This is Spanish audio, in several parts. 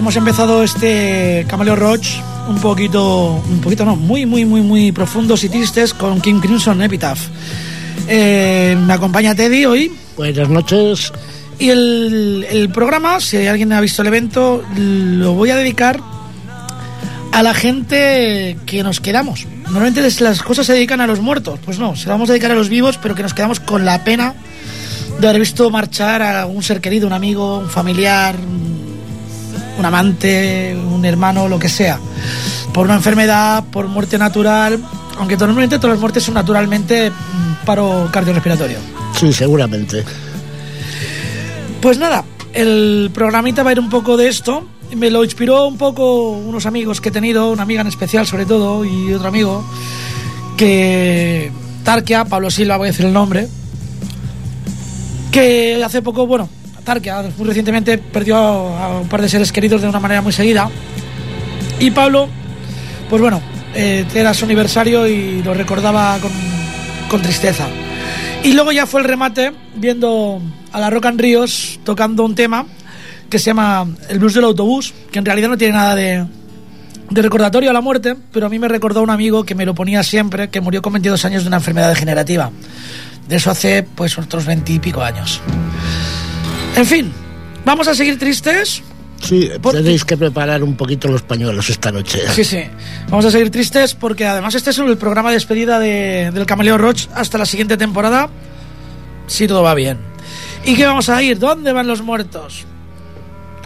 hemos empezado este Camaleo Roach un poquito, un poquito no, muy, muy, muy, muy profundos y tristes con King Crimson Epitaph. Eh, me acompaña Teddy hoy Buenas noches. y el, el programa, si alguien ha visto el evento, lo voy a dedicar a la gente que nos quedamos. Normalmente las cosas se dedican a los muertos, pues no, se vamos a dedicar a los vivos, pero que nos quedamos con la pena de haber visto marchar a un ser querido, un amigo, un familiar, un amante, un hermano, lo que sea, por una enfermedad, por muerte natural, aunque normalmente todas las muertes son naturalmente mm, paro cardiorrespiratorio. Sí, seguramente. Pues nada, el programita va a ir un poco de esto. Me lo inspiró un poco unos amigos que he tenido, una amiga en especial sobre todo y otro amigo, que Tarkia, Pablo Silva, voy a decir el nombre, que hace poco, bueno, Tarkia muy recientemente perdió a, a un par de seres queridos de una manera muy seguida. Y Pablo, pues bueno, eh, era su aniversario y lo recordaba con, con tristeza. Y luego ya fue el remate viendo a la Rock and Ríos tocando un tema que se llama El blues del autobús, que en realidad no tiene nada de, de recordatorio a la muerte, pero a mí me recordó un amigo que me lo ponía siempre, que murió con 22 años de una enfermedad degenerativa. De eso hace pues otros 20 y pico años. En fin, vamos a seguir tristes. Sí, tenéis que preparar un poquito los pañuelos esta noche. Sí, sí. Vamos a seguir tristes porque además este es el programa de despedida de- del Camaleo Roach hasta la siguiente temporada, si todo va bien. ¿Y qué vamos a ir? ¿Dónde van los muertos?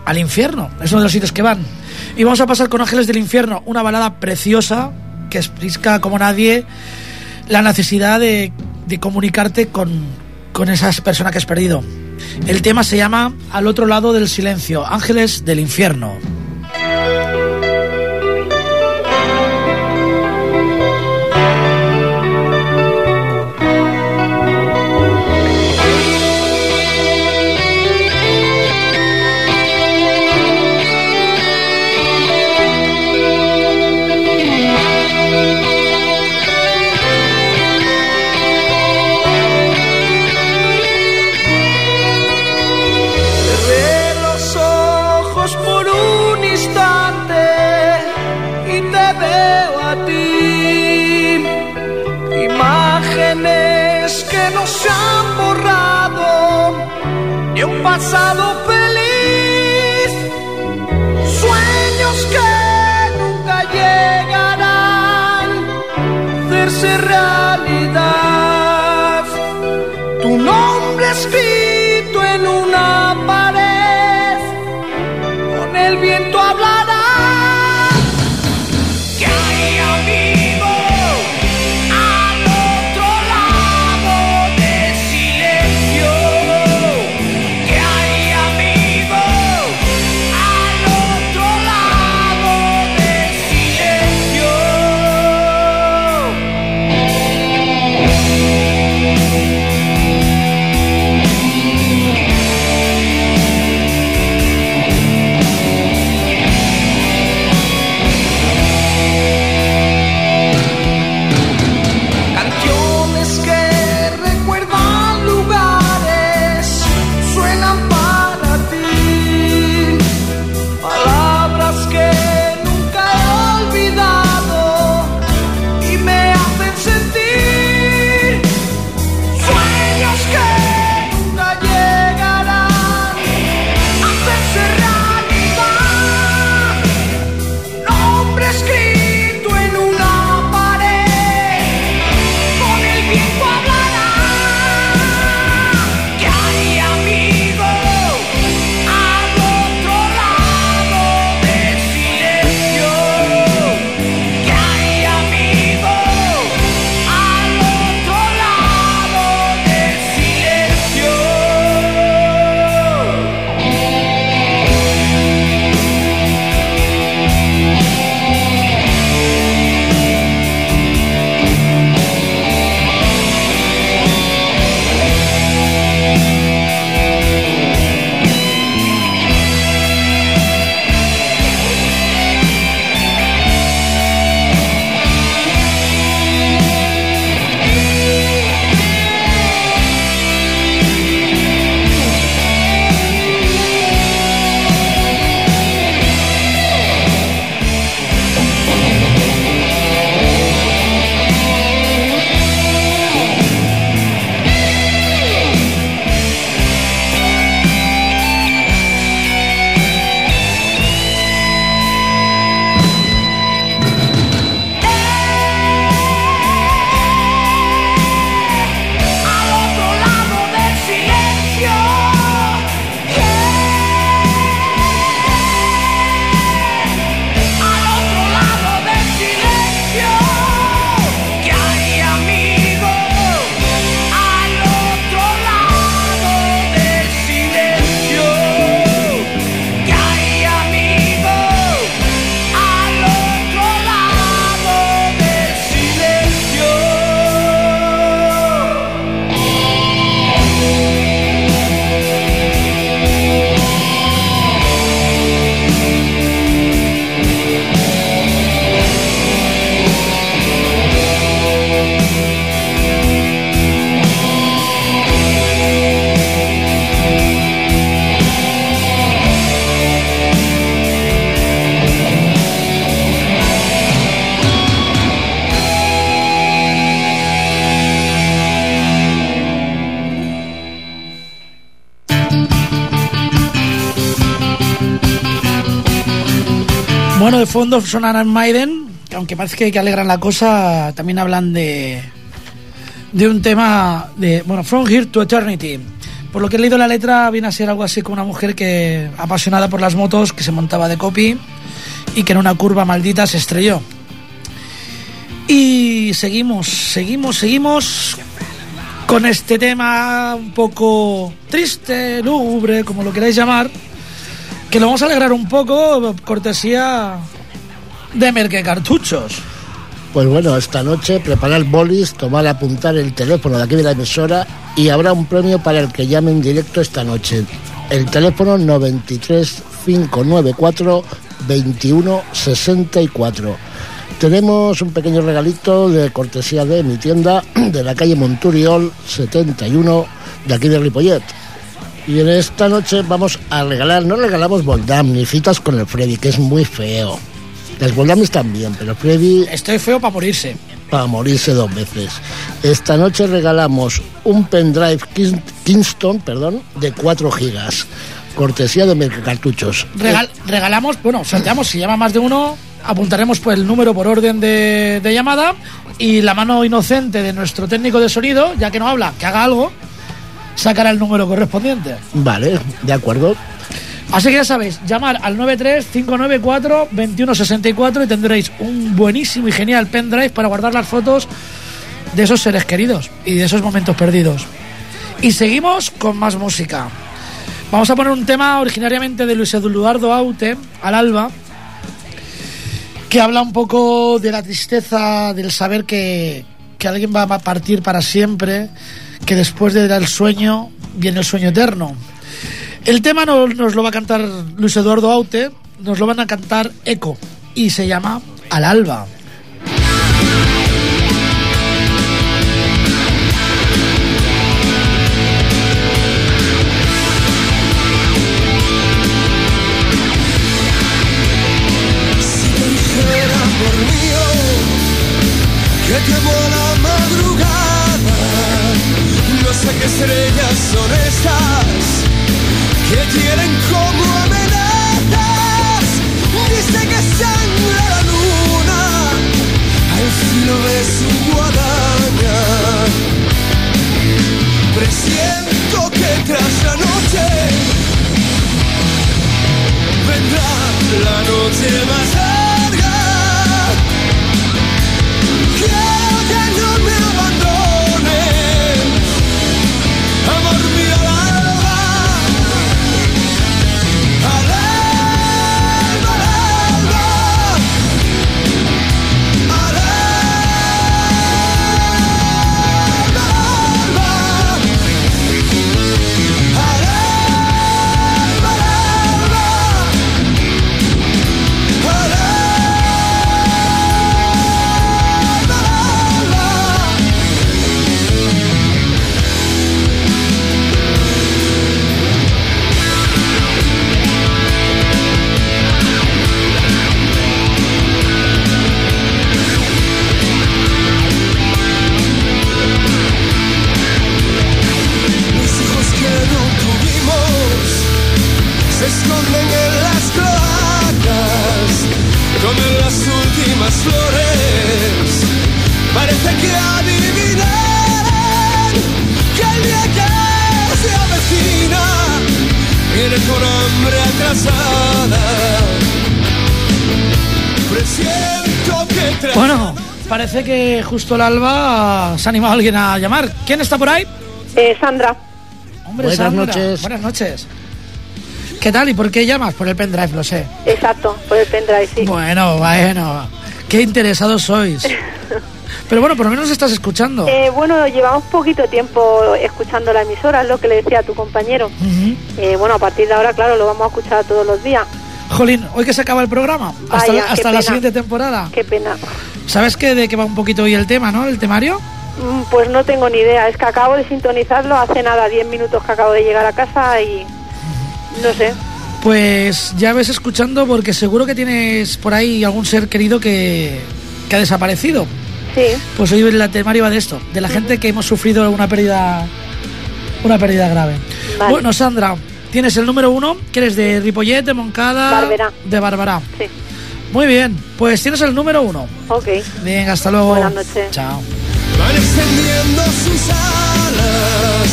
Al infierno, es uno de los sitios que van. Y vamos a pasar con Ángeles del Infierno, una balada preciosa que explica como nadie la necesidad de, de comunicarte con, con esa persona que has perdido. El tema se llama Al otro lado del silencio, Ángeles del Infierno. Fondo Maiden, que aunque parece que alegran la cosa, también hablan de, de un tema de, bueno, From Here to Eternity. Por lo que he leído la letra, viene a ser algo así como una mujer que, apasionada por las motos, que se montaba de copy y que en una curva maldita se estrelló. Y seguimos, seguimos, seguimos con este tema un poco triste, lúgubre, como lo queráis llamar, que lo vamos a alegrar un poco, cortesía de Merque Cartuchos. Pues bueno, esta noche preparar bolis, tomar apuntar el teléfono de aquí de la emisora y habrá un premio para el que llame en directo esta noche. El teléfono 93 594 21 64. Tenemos un pequeño regalito de cortesía de mi tienda de la calle Monturiol 71 de aquí de Ripollet. Y en esta noche vamos a regalar, no regalamos Boldam ni citas con el Freddy, que es muy feo. Las están bien, pero Freddy Estoy feo para morirse. para morirse dos veces. Esta noche regalamos un pendrive Kin- Kingston, perdón, de 4 gigas. Cortesía de Mercacartuchos. Regal- regalamos, bueno, sorteamos, si llama más de uno, apuntaremos pues el número por orden de, de llamada y la mano inocente de nuestro técnico de sonido, ya que no habla, que haga algo, sacará el número correspondiente. Vale, de acuerdo. Así que ya sabéis, llamar al 93-594-2164 y tendréis un buenísimo y genial pendrive para guardar las fotos de esos seres queridos y de esos momentos perdidos. Y seguimos con más música. Vamos a poner un tema originariamente de Luis Eduardo Aute, al alba, que habla un poco de la tristeza del saber que, que alguien va a partir para siempre, que después del sueño viene el sueño eterno. El tema no- nos lo va a cantar Luis Eduardo Aute, nos lo van a cantar Eco y se llama Al alba. Parece que justo al alba se ha animado alguien a llamar. ¿Quién está por ahí? Eh, Sandra, Hombre, Buenas Sandra. noches. Buenas noches. ¿Qué tal y por qué llamas? Por el pendrive, lo sé. exacto, por el pendrive, sí. Bueno, bueno. Qué interesados sois. Pero bueno, por lo menos estás escuchando. Eh, bueno, llevamos poquito tiempo escuchando la emisora, es lo que le decía a tu compañero. Eh, bueno, a partir de ahora, claro, lo vamos a escuchar todos los días. Jolín, hoy que se acaba el programa, hasta, Vaya, hasta la siguiente temporada. Qué pena. ¿Sabes qué, de qué va un poquito hoy el tema, no? El temario. Mm, Pues no tengo ni idea, es que acabo de sintonizarlo hace nada, 10 minutos que acabo de llegar a casa y no sé. Pues ya ves escuchando porque seguro que tienes por ahí algún ser querido que, que ha desaparecido. Sí, Pues hoy el temario va de esto, de la gente que hemos sufrido una pérdida una pérdida grave. Vale. Bueno, Sandra, tienes el número uno, que eres de Ripollet, de Moncada, Barberá. de Barbará. sí. Muy bien, pues tienes el número uno. Ok. Bien, hasta luego. Buenas noches. Chao. Van extendiendo sus alas,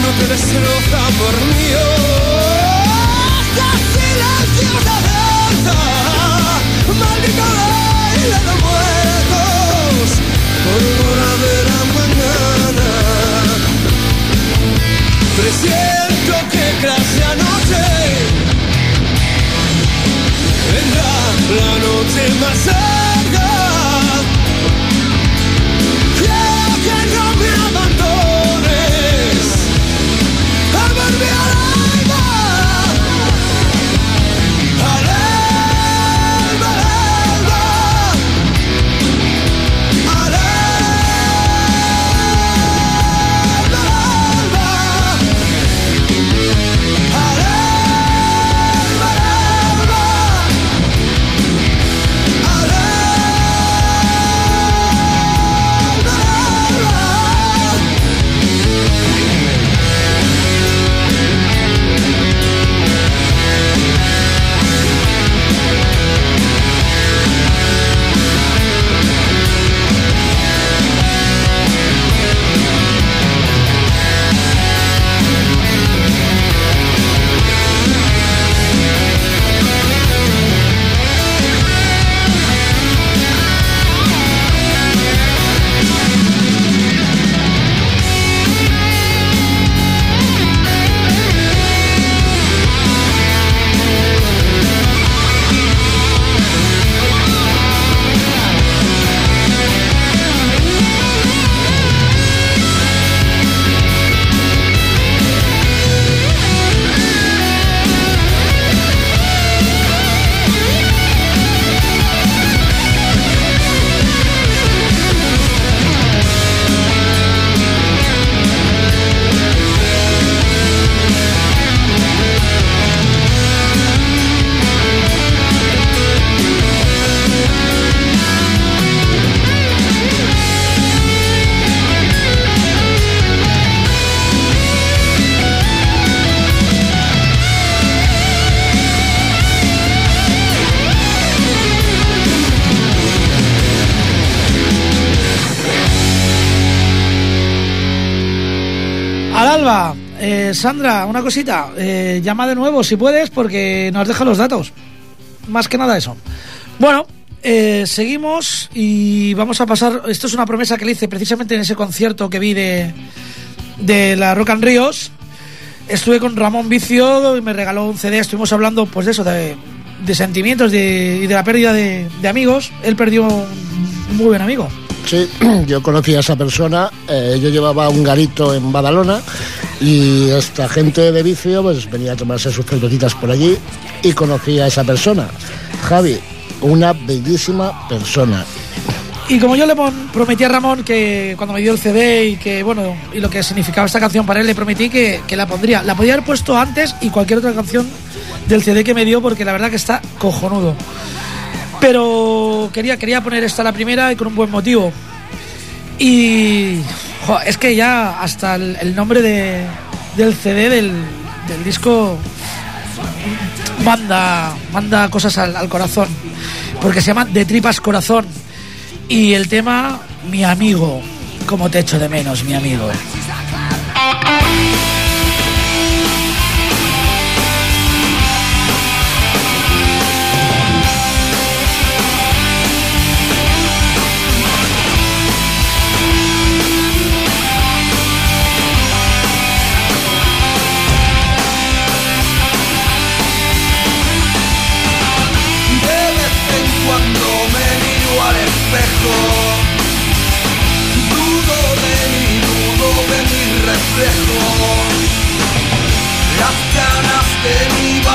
no te destroza, mío. Hasta silencio de alerta, maldito de muertos, por hora de la mañana. Presiento que la noche vendrá la noche más larga. Quiero que no me abandones, amor mío al eh, Sandra, una cosita, eh, llama de nuevo si puedes porque nos deja los datos. Más que nada eso. Bueno, eh, seguimos y vamos a pasar. Esto es una promesa que le hice precisamente en ese concierto que vi de, de la Rock and Ríos. Estuve con Ramón Vicio y me regaló un CD. Estuvimos hablando, pues de eso, de, de sentimientos de- y de la pérdida de, de amigos. Él perdió un muy buen amigo. Sí, yo conocí a esa persona, eh, yo llevaba un garito en Badalona y esta gente de vicio pues venía a tomarse sus cervecitas por allí y conocí a esa persona. Javi, una bellísima persona. Y como yo le prometí a Ramón que cuando me dio el CD y que bueno y lo que significaba esta canción para él, le prometí que, que la pondría. La podía haber puesto antes y cualquier otra canción del CD que me dio porque la verdad que está cojonudo. Pero quería, quería poner esta la primera y con un buen motivo. Y es que ya hasta el, el nombre de- del CD del, del disco manda, manda cosas al, al corazón. Porque se llama De Tripas Corazón. Y el tema, mi amigo. Como te echo de menos, mi amigo.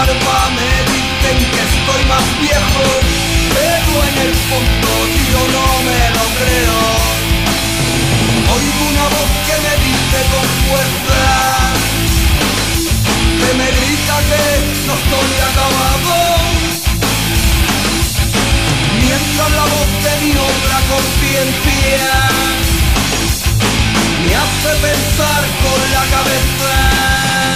Me dicen que estoy más viejo Pero en el fondo yo no me lo creo Oigo una voz que me dice con fuerza Que me grita que no estoy acabado Mientras la voz de mi otra conciencia me hace pensar con la cabeza.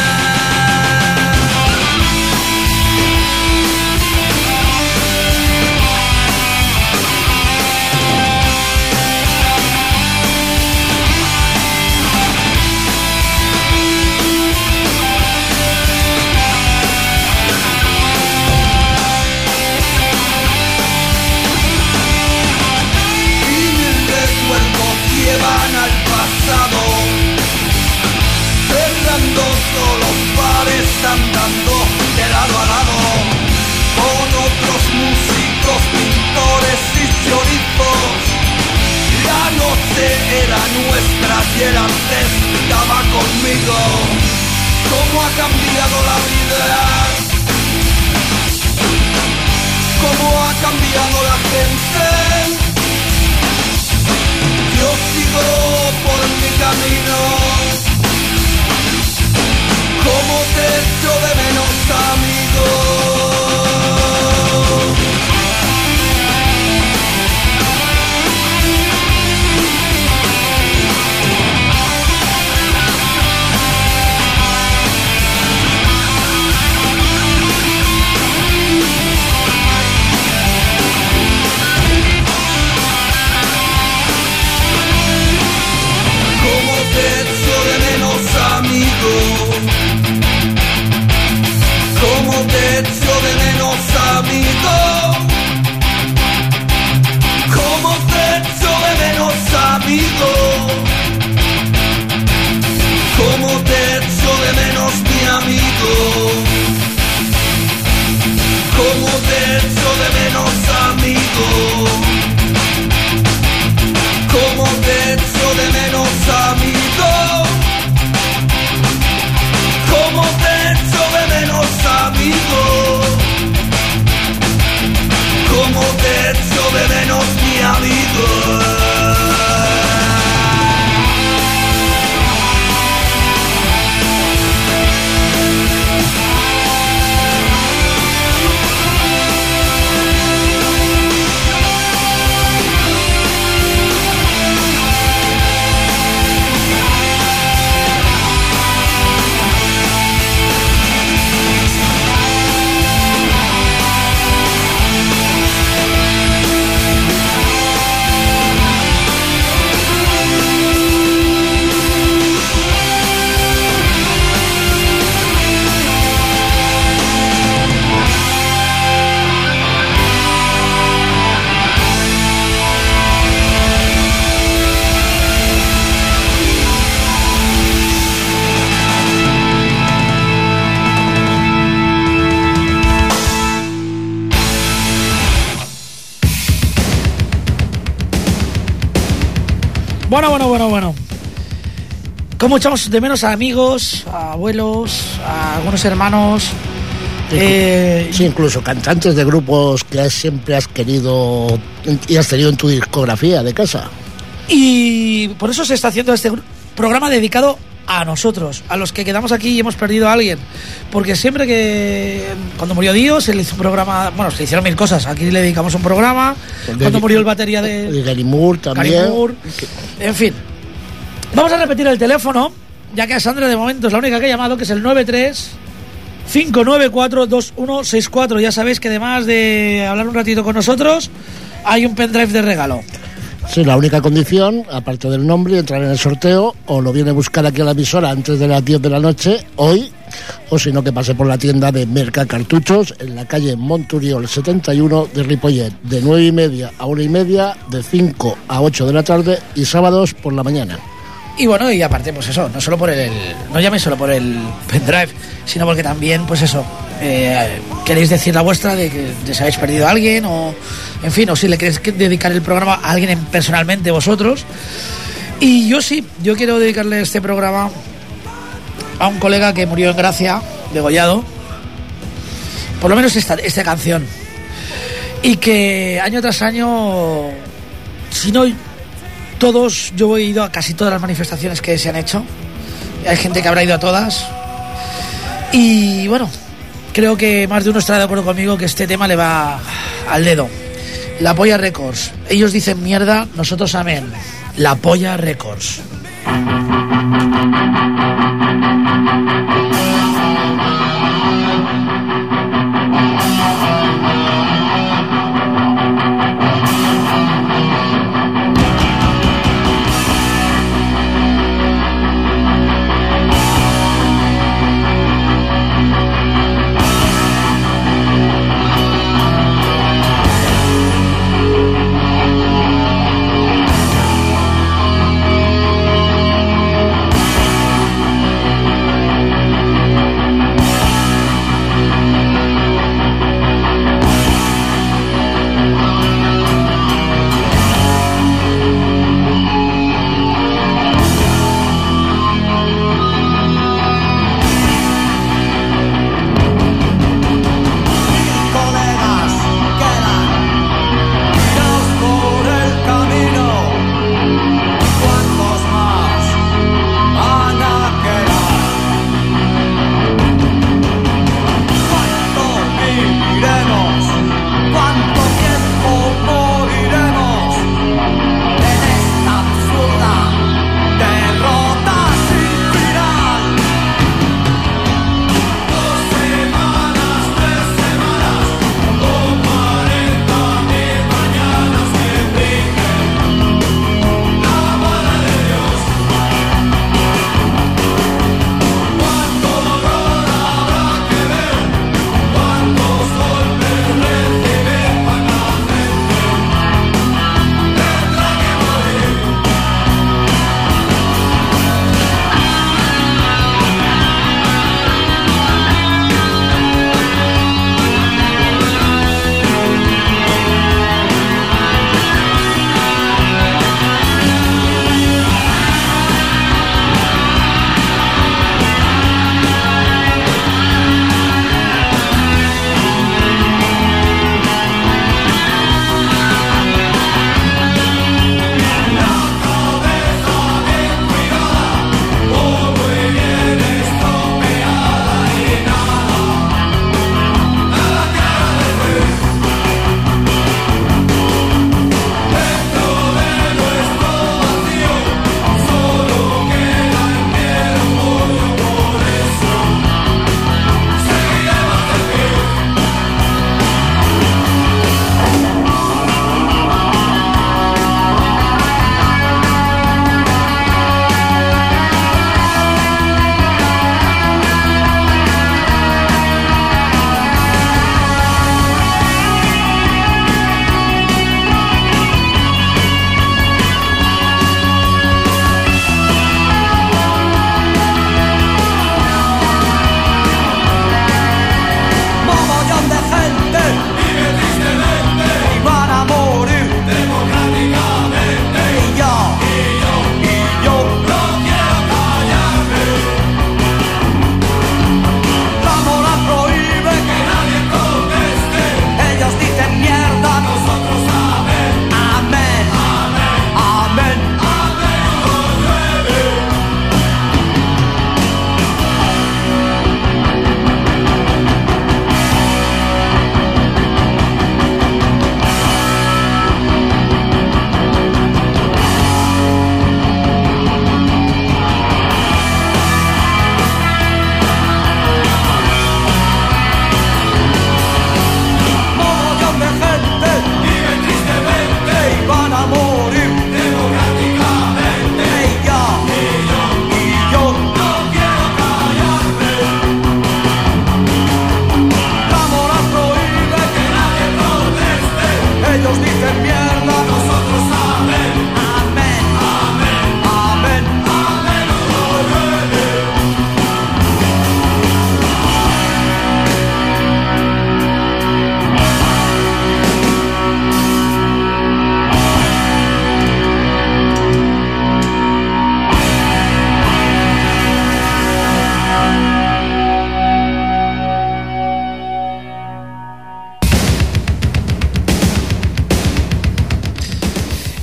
¿Cómo echamos de menos a amigos, a abuelos, a algunos hermanos? Eh, sí, incluso cantantes de grupos que siempre has querido y has tenido en tu discografía de casa. Y por eso se está haciendo este programa dedicado a nosotros, a los que quedamos aquí y hemos perdido a alguien. Porque siempre que. Cuando murió Dios, se le hizo un programa. Bueno, se hicieron mil cosas. Aquí le dedicamos un programa. cuando murió el batería de. De Gary Moore también. En fin. Vamos a repetir el teléfono, ya que a Sandra de momento es la única que ha llamado, que es el 93 594 2164. Ya sabéis que además de hablar un ratito con nosotros, hay un pendrive de regalo. Sí, la única condición, aparte del nombre, entrar en el sorteo, o lo viene a buscar aquí a la emisora antes de las 10 de la noche, hoy, o si no, que pase por la tienda de Merca Cartuchos en la calle Monturiol 71 de Ripollet, de 9 y media a 1 y media, de 5 a 8 de la tarde y sábados por la mañana. Y bueno, y aparte, pues eso, no solo por el. No llame solo por el pendrive, sino porque también, pues eso, eh, queréis decir la vuestra de que se habéis perdido a alguien o. En fin, o si le queréis dedicar el programa a alguien personalmente vosotros. Y yo sí, yo quiero dedicarle este programa a un colega que murió en Gracia, degollado. Por lo menos esta, esta canción. Y que año tras año, si no todos, yo he ido a casi todas las manifestaciones que se han hecho. Hay gente que habrá ido a todas. Y bueno, creo que más de uno estará de acuerdo conmigo que este tema le va al dedo. La Polla Records. Ellos dicen mierda, nosotros amén. La Polla Records.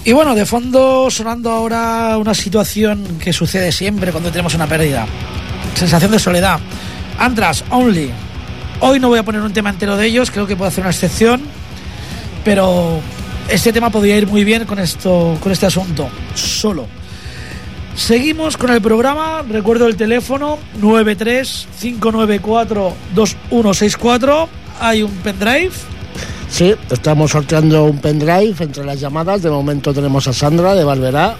Y bueno, de fondo sonando ahora una situación que sucede siempre cuando tenemos una pérdida. Sensación de soledad. Andras, Only. Hoy no voy a poner un tema entero de ellos, creo que puedo hacer una excepción, pero este tema podría ir muy bien con esto, con este asunto, solo. Seguimos con el programa, recuerdo el teléfono 935942164, hay un pendrive. Sí, estamos sorteando un pendrive entre las llamadas, de momento tenemos a Sandra de Valverá.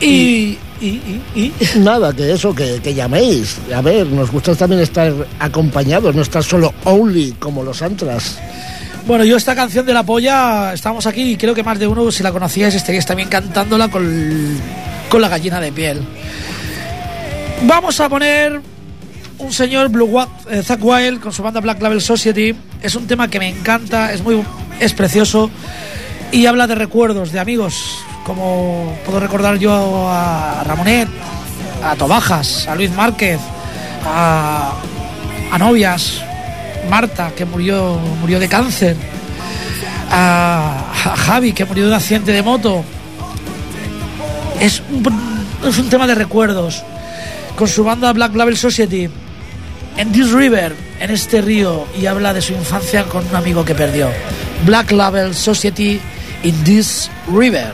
Y, y, y, y- Nada, que eso, que, que llaméis. A ver, nos gusta también estar acompañados, no estar solo only como los antras. Bueno, yo esta canción de la polla, estamos aquí y creo que más de uno, si la conocíais, estaríais también cantándola con, con la gallina de piel. Vamos a poner un señor Blue Wa- eh, Zack Wild con su banda Black Label Society. Es un tema que me encanta, es muy es precioso y habla de recuerdos, de amigos, como puedo recordar yo a Ramonet, a Tobajas, a Luis Márquez, a, novias, Marta, que murió, murió de cáncer, a, a Javi, que murió de un accidente de moto. Es un, es un tema de recuerdos. Con su banda Black Label Society, en This River, en este río, y habla de su infancia con un amigo que perdió. Black Label Society in This River.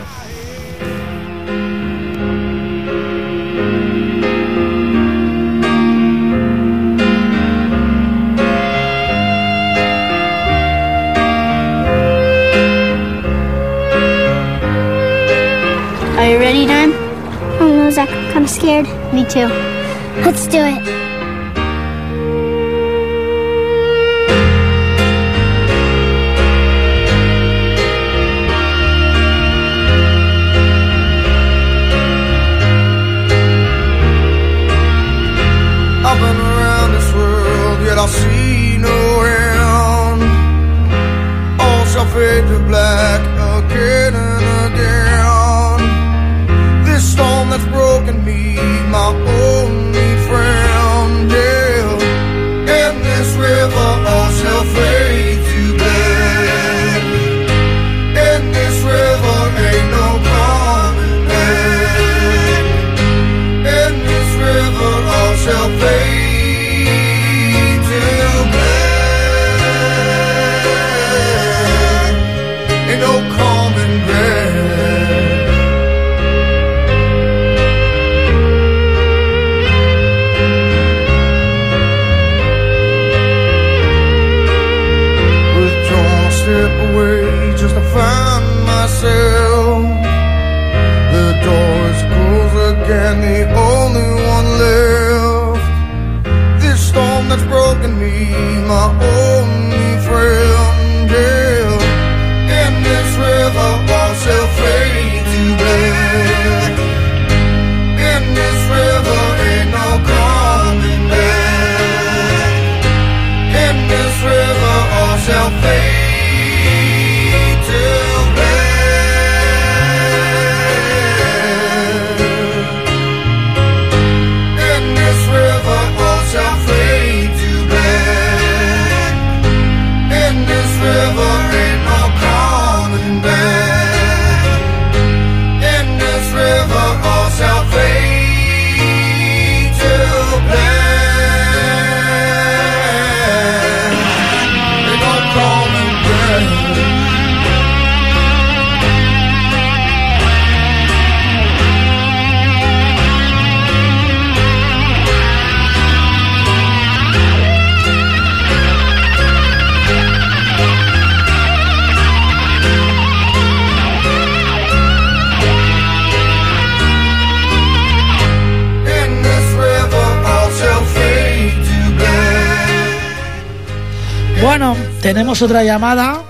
Are you ready, Dan? I don't know, Zach. I'm kind of scared. Me too. Let's do it. Tenemos otra llamada.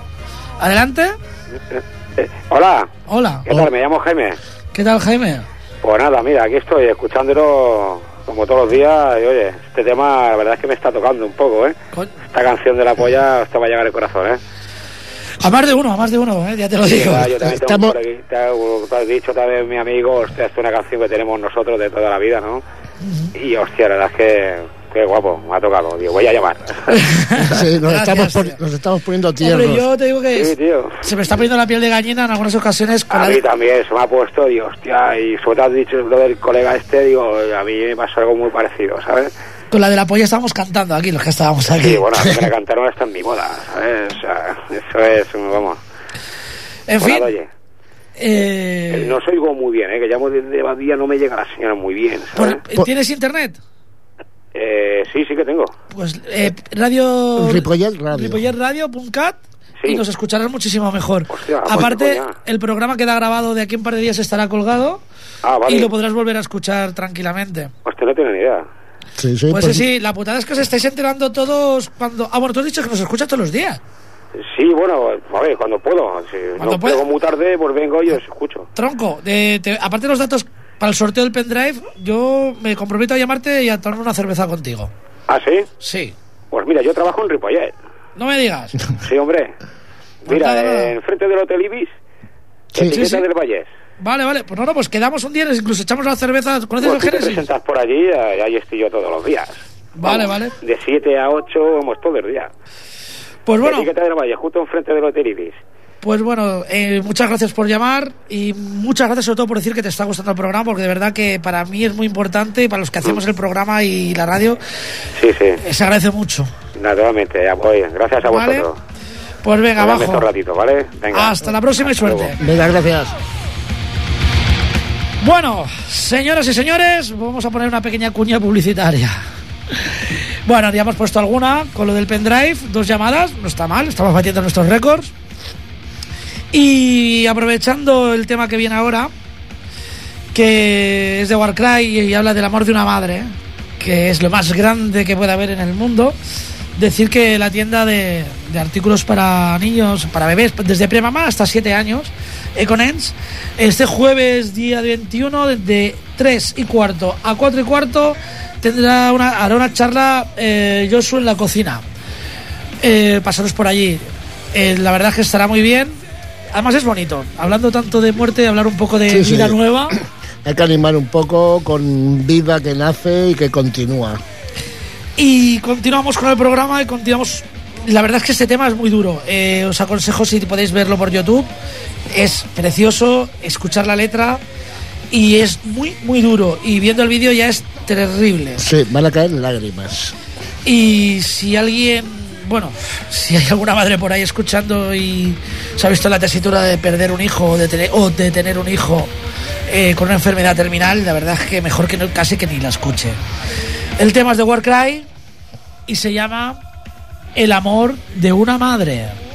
Adelante. Eh, hola, Hola. ¿qué tal? Me llamo Jaime. ¿Qué tal, Jaime? Pues nada, mira, aquí estoy escuchándolo como todos los días y oye, este tema la verdad es que me está tocando un poco, ¿eh? Esta canción de la polla te va a llegar al corazón, ¿eh? A más de uno, a más de uno, ¿eh? ya te lo digo. Yo también tengo Estamos- por aquí, te, te has dicho también mi amigo, hostia, esta es una canción que tenemos nosotros de toda la vida, ¿no? Y hostia, la verdad es que qué guapo, me ha tocado. Digo, voy a llamar. Sí, nos, Gracias, estamos, pon- tío. nos estamos poniendo Hombre, tiernos. yo te digo que Sí, tío. se me está poniendo la piel de gallina en algunas ocasiones con A la mí también se me ha puesto, digo, hostia, y sobre todo has dicho lo del colega este, digo, a mí me pasó algo muy parecido, ¿sabes? con la de la polla estábamos cantando aquí, los que estábamos aquí. Sí, bueno, a mí me la cantaron hasta en mi boda, ¿sabes? O sea, eso es, vamos. en fin, oye, eh, no oigo muy bien, ¿eh? Que llamo desde Badía, no me llega la señal muy bien, ¿sabes? ¿tienes internet? Eh, sí, sí que tengo. Pues eh, radio Ripollet Radio. ripolletradio.cat Sí. y nos escucharás muchísimo mejor. Hostia, pues Aparte, el programa queda grabado de aquí un par de días estará colgado Ah, vale. y lo podrás volver a escuchar tranquilamente. Hostia, no tengo ni idea. Sí, sí, Pues pues- sí, sí, la putada es que os estáis enterando todos cuando... Ah, bueno, tú has dicho que nos escuchas todos los días. Sí, bueno, a ver, cuando puedo. Si Cuando no puedo muy tarde, pues vengo y os escucho. Tronco, de- te- aparte de los datos para el sorteo del pendrive, yo me comprometo a llamarte y a tomar una cerveza contigo. ¿Ah, sí? Sí. Pues mira, yo trabajo en Ripollet. No me digas. Sí, hombre. Pues Mira, eh, enfrente del Hotel Ibis, Sí, etiqueta sí, sí. del Vallés. Vale, vale. Pues no, no, pues quedamos un día, incluso echamos la cerveza. ¿Conoces Pues el te Génesis? presentas por allí, ahí estoy yo todos los días. Vale, Vamos, vale. De 7 a 8, vamos todo el día. Pues bueno, Etiqueta del Valle, justo enfrente del Hotel Ibis. Pues bueno, eh, muchas gracias por llamar y muchas gracias sobre todo por decir que te está gustando el programa, porque de verdad que para mí es muy importante y para los que hacemos el programa y la radio, Sí, sí, eh, se agradece mucho. naturalmente, voy. Gracias a Vale. vosotros. Pues venga, abajo. ratito, ¿vale? Venga. Hasta la próxima y Hasta luego. suerte. Venga, gracias. Bueno, señoras y señores, vamos a poner una pequeña cuña publicitaria. Bueno, ya hemos puesto alguna con lo del pendrive, dos llamadas, no está mal, estamos batiendo nuestros récords. Y aprovechando el tema que viene ahora, que es de Warcry y habla del amor de una madre, que es lo más grande que puede haber en el mundo, decir que la tienda de, de artículos para niños, para bebés, desde premamá hasta 7 años, Econens, este jueves día 21, de 3 y cuarto a 4 y cuarto, tendrá una, hará una charla eh, Joshua en la cocina. Eh, pasaros por allí. Eh, la verdad es que estará muy bien. Además es bonito. Hablando tanto de muerte, hablar un poco de Sí, sí. vida nueva. Hay que animar un poco con vida que nace y que continúa. Y continuamos con el programa y continuamos. La verdad es que este tema es muy duro. Eh, os aconsejo si podéis verlo por YouTube. Es precioso escuchar la letra y es muy, muy duro. Y viendo el vídeo ya es terrible. Sí, van a caer lágrimas. Y si alguien, bueno, si hay alguna madre por ahí escuchando y se ha visto la tesitura de perder un hijo o de tener, o de tener un hijo eh, con una enfermedad terminal, la verdad es que mejor que no, casi que ni la escuche. El tema es de Warcry y se llama El amor de una madre.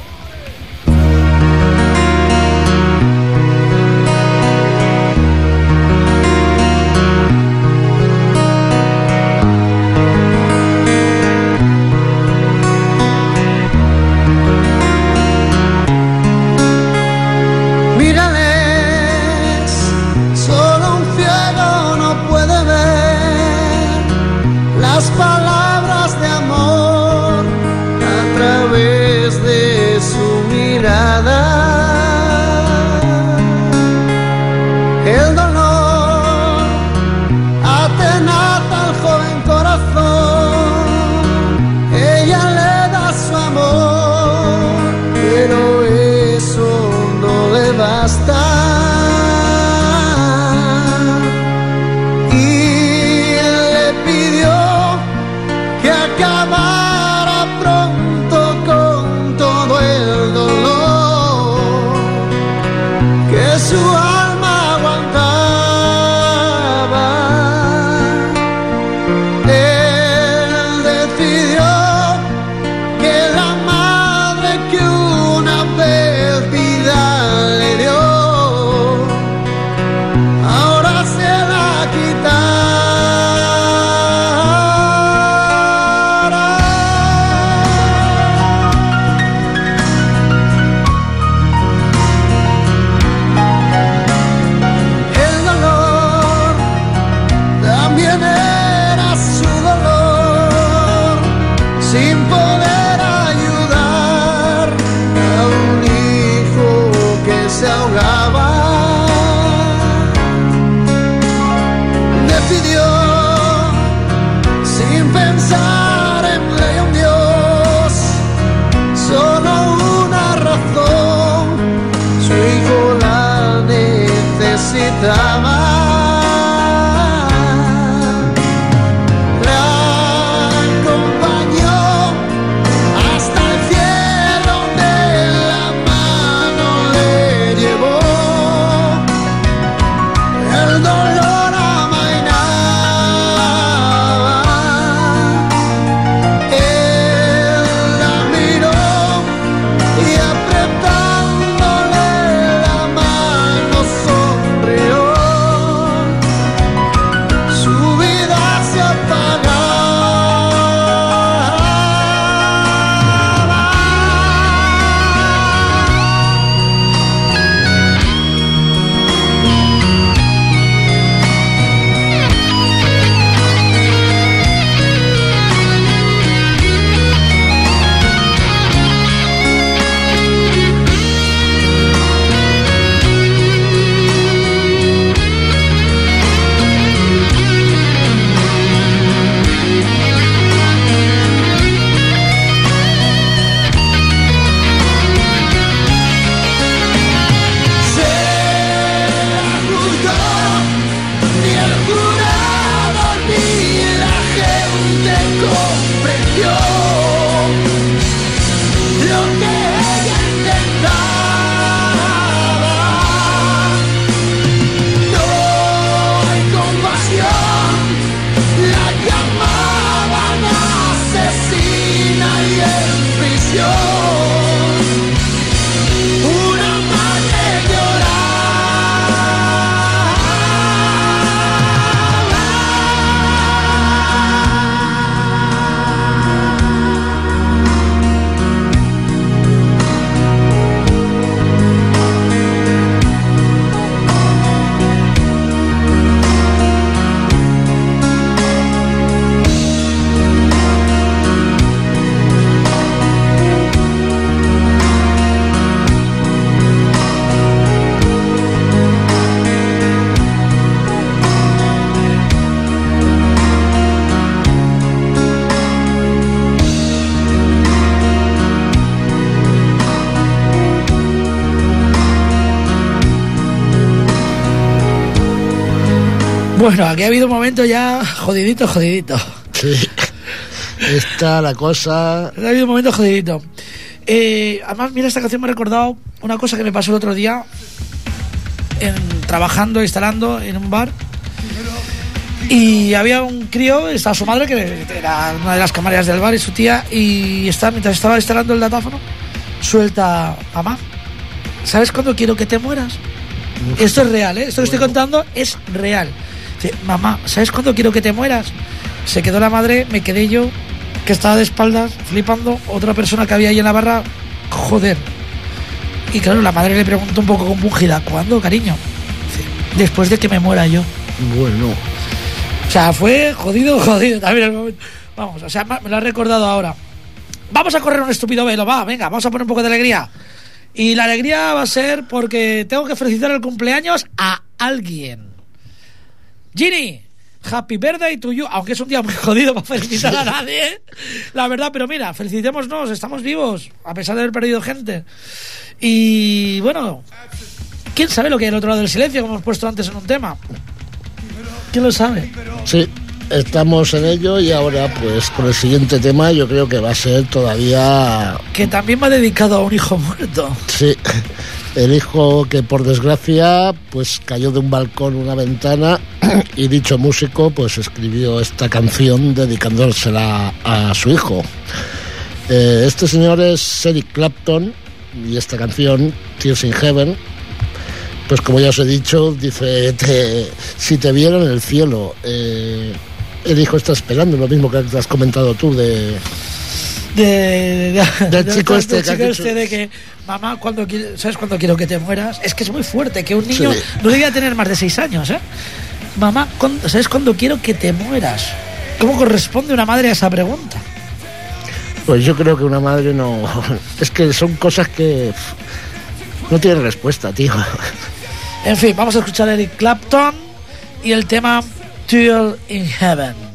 Bueno, aquí ha habido un momento ya jodidito, jodidito. Sí. Está la cosa. Ha habido un momento jodidito. Eh, además, mira, esta canción me ha recordado una cosa que me pasó el otro día en, trabajando, instalando en un bar. Y había un crío, estaba su madre, que era una de las camareras del bar, y su tía, y está, mientras estaba instalando el datáfono, suelta, mamá, ¿sabes cuándo quiero que te mueras? Esto es real, ¿eh? Esto que estoy contando es real. Dice, mamá, ¿sabes cuándo quiero que te mueras? Se quedó la madre, me quedé yo, que estaba de espaldas, flipando. Otra persona que había ahí en la barra, joder. Y claro, la madre le preguntó un poco compungida, ¿cuándo, cariño? Dice, Después de que me muera yo. Bueno, O sea, fue jodido, jodido también el momento. Vamos, o sea, me lo ha recordado ahora. Vamos a correr un estúpido velo, va, venga, vamos a poner un poco de alegría. Y la alegría va a ser porque tengo que felicitar el cumpleaños a alguien. Ginny, happy birthday to you. Aunque es un día muy jodido para felicitar a nadie, ¿eh? la verdad, pero mira, felicitémonos, estamos vivos, a pesar de haber perdido gente. Y bueno, ¿quién sabe lo que hay al otro lado del silencio, como hemos puesto antes en un tema? ¿Quién lo sabe? sí, estamos en ello y ahora, pues con el siguiente tema, yo creo que va a ser todavía. Que también va dedicado a un hijo muerto. Sí, el hijo que por desgracia, pues cayó de un balcón, una ventana, y dicho músico, pues escribió esta canción dedicándosela a su hijo. Eh, este señor es Eric Clapton y esta canción, Tears in Heaven, pues como ya os he dicho, dice, te- si te viera en el cielo, eh, el hijo está esperando, lo mismo que has comentado tú de... de, de- Del de- chico este chico este de que mamá cuando sabes cuándo quiero que te mueras es que es muy fuerte que un niño Sí. no debía tener más de seis años eh mamá ¿cuándo- sabes cuándo quiero que te mueras cómo corresponde una madre a esa pregunta Pues yo creo que una madre no... Es que son cosas que no tienen respuesta, tío. en fin vamos a escuchar a Eric Clapton y el tema Tear in Heaven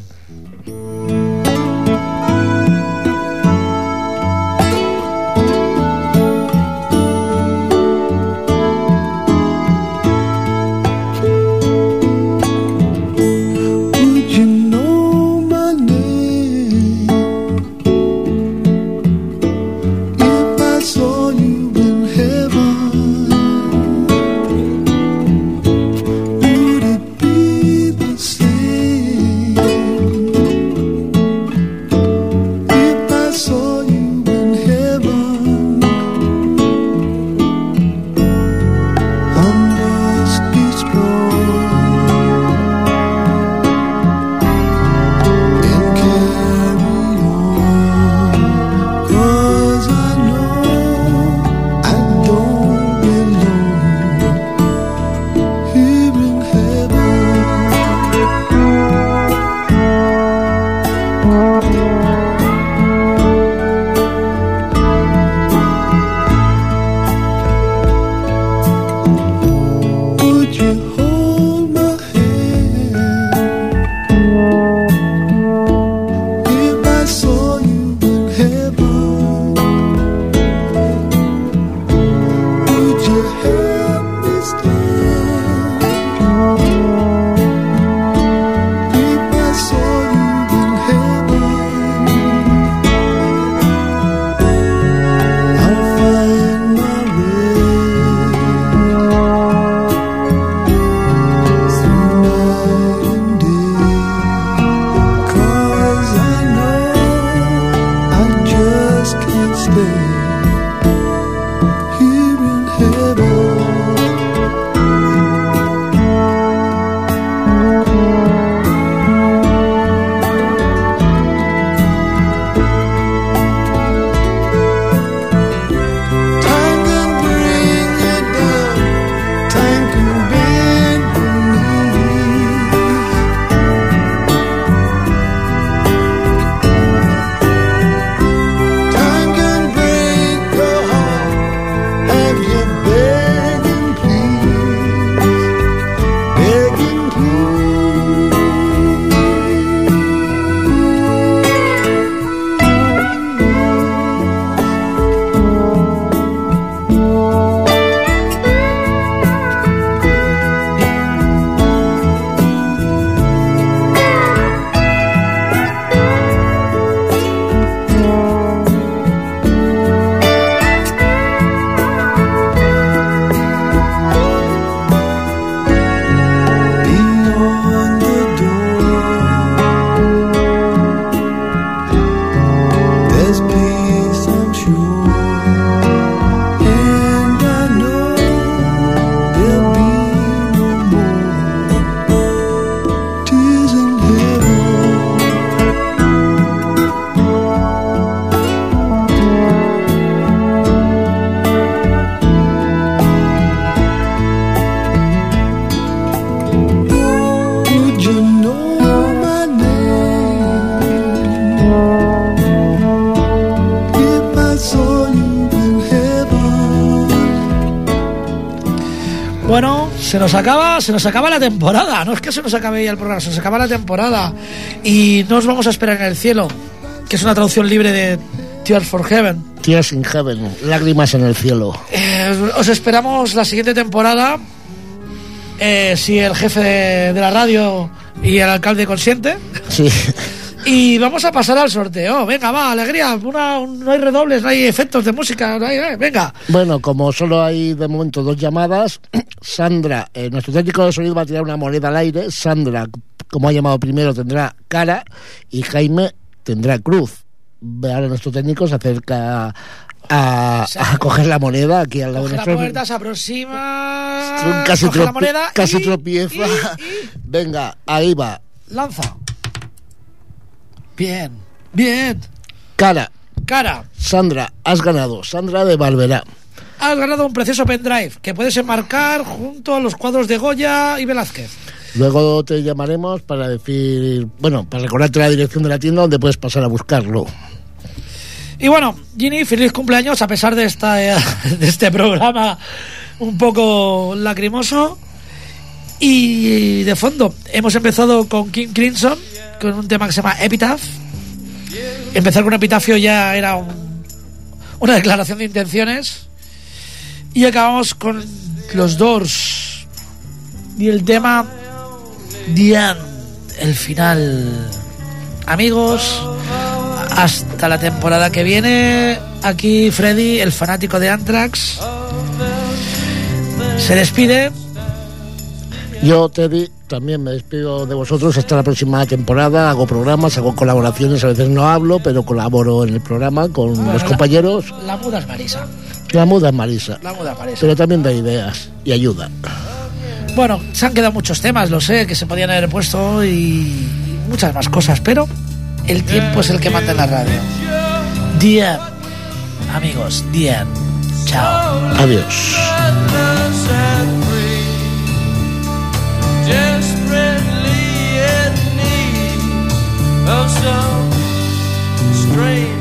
Se nos acaba, se nos acaba la temporada. No es que se nos acabe ya el programa, se nos acaba la temporada. Y no os vamos a esperar en el cielo, que es una traducción libre de Tears for Heaven. Tears in Heaven, lágrimas en el cielo. Eh, os esperamos la siguiente temporada. eh, si el jefe de, de la radio y el alcalde consiente. Sí. Y vamos a pasar al sorteo. Venga, va, alegría. Una- un- no hay redobles, no hay efectos de música. no hay- eh, venga. Bueno, como solo hay de momento dos llamadas, Sandra, eh, nuestro técnico de sonido va a tirar una moneda al aire. Sandra, como ha llamado primero, tendrá cara y Jaime tendrá cruz. Ahora nuestro técnico se acerca a, a coger la moneda aquí al lado Coge de la nosotros. puerta, se aproxima. Casi, coge la moneda casi y- tropieza. y- y Venga, ahí va. lanza. Bien, bien. Cara, Cara, Sandra, has ganado. Sandra de Barberá. Has ganado un precioso pendrive que puedes enmarcar junto a los cuadros de Goya y Velázquez. Luego te llamaremos para decir, bueno, para recordarte la dirección de la tienda donde puedes pasar a buscarlo. Y bueno, Ginny, feliz cumpleaños a pesar de, esta, eh, de este programa un poco lacrimoso. Y de fondo, hemos empezado con King Crimson, con un tema que se llama Epitaph. Empezar con Epitafio ya era un- una declaración de intenciones. Y acabamos con los Doors y el tema The End, el final. Amigos, hasta la temporada que viene. Aquí Freddy, el fanático de Anthrax, se despide. Yo, Teddy, también me despido de vosotros hasta la próxima temporada. Hago programas, hago colaboraciones, a veces no hablo, pero colaboro en el programa con los la- compañeros. La muda es Marisa. La muda es Marisa, La muda es Marisa. pero también da ideas y ayuda. Bueno, se han quedado muchos temas, lo sé, que se podían haber puesto y muchas más cosas, pero el tiempo es el que manda en la radio. Día, amigos, día. Chao. Adiós. oh so strange.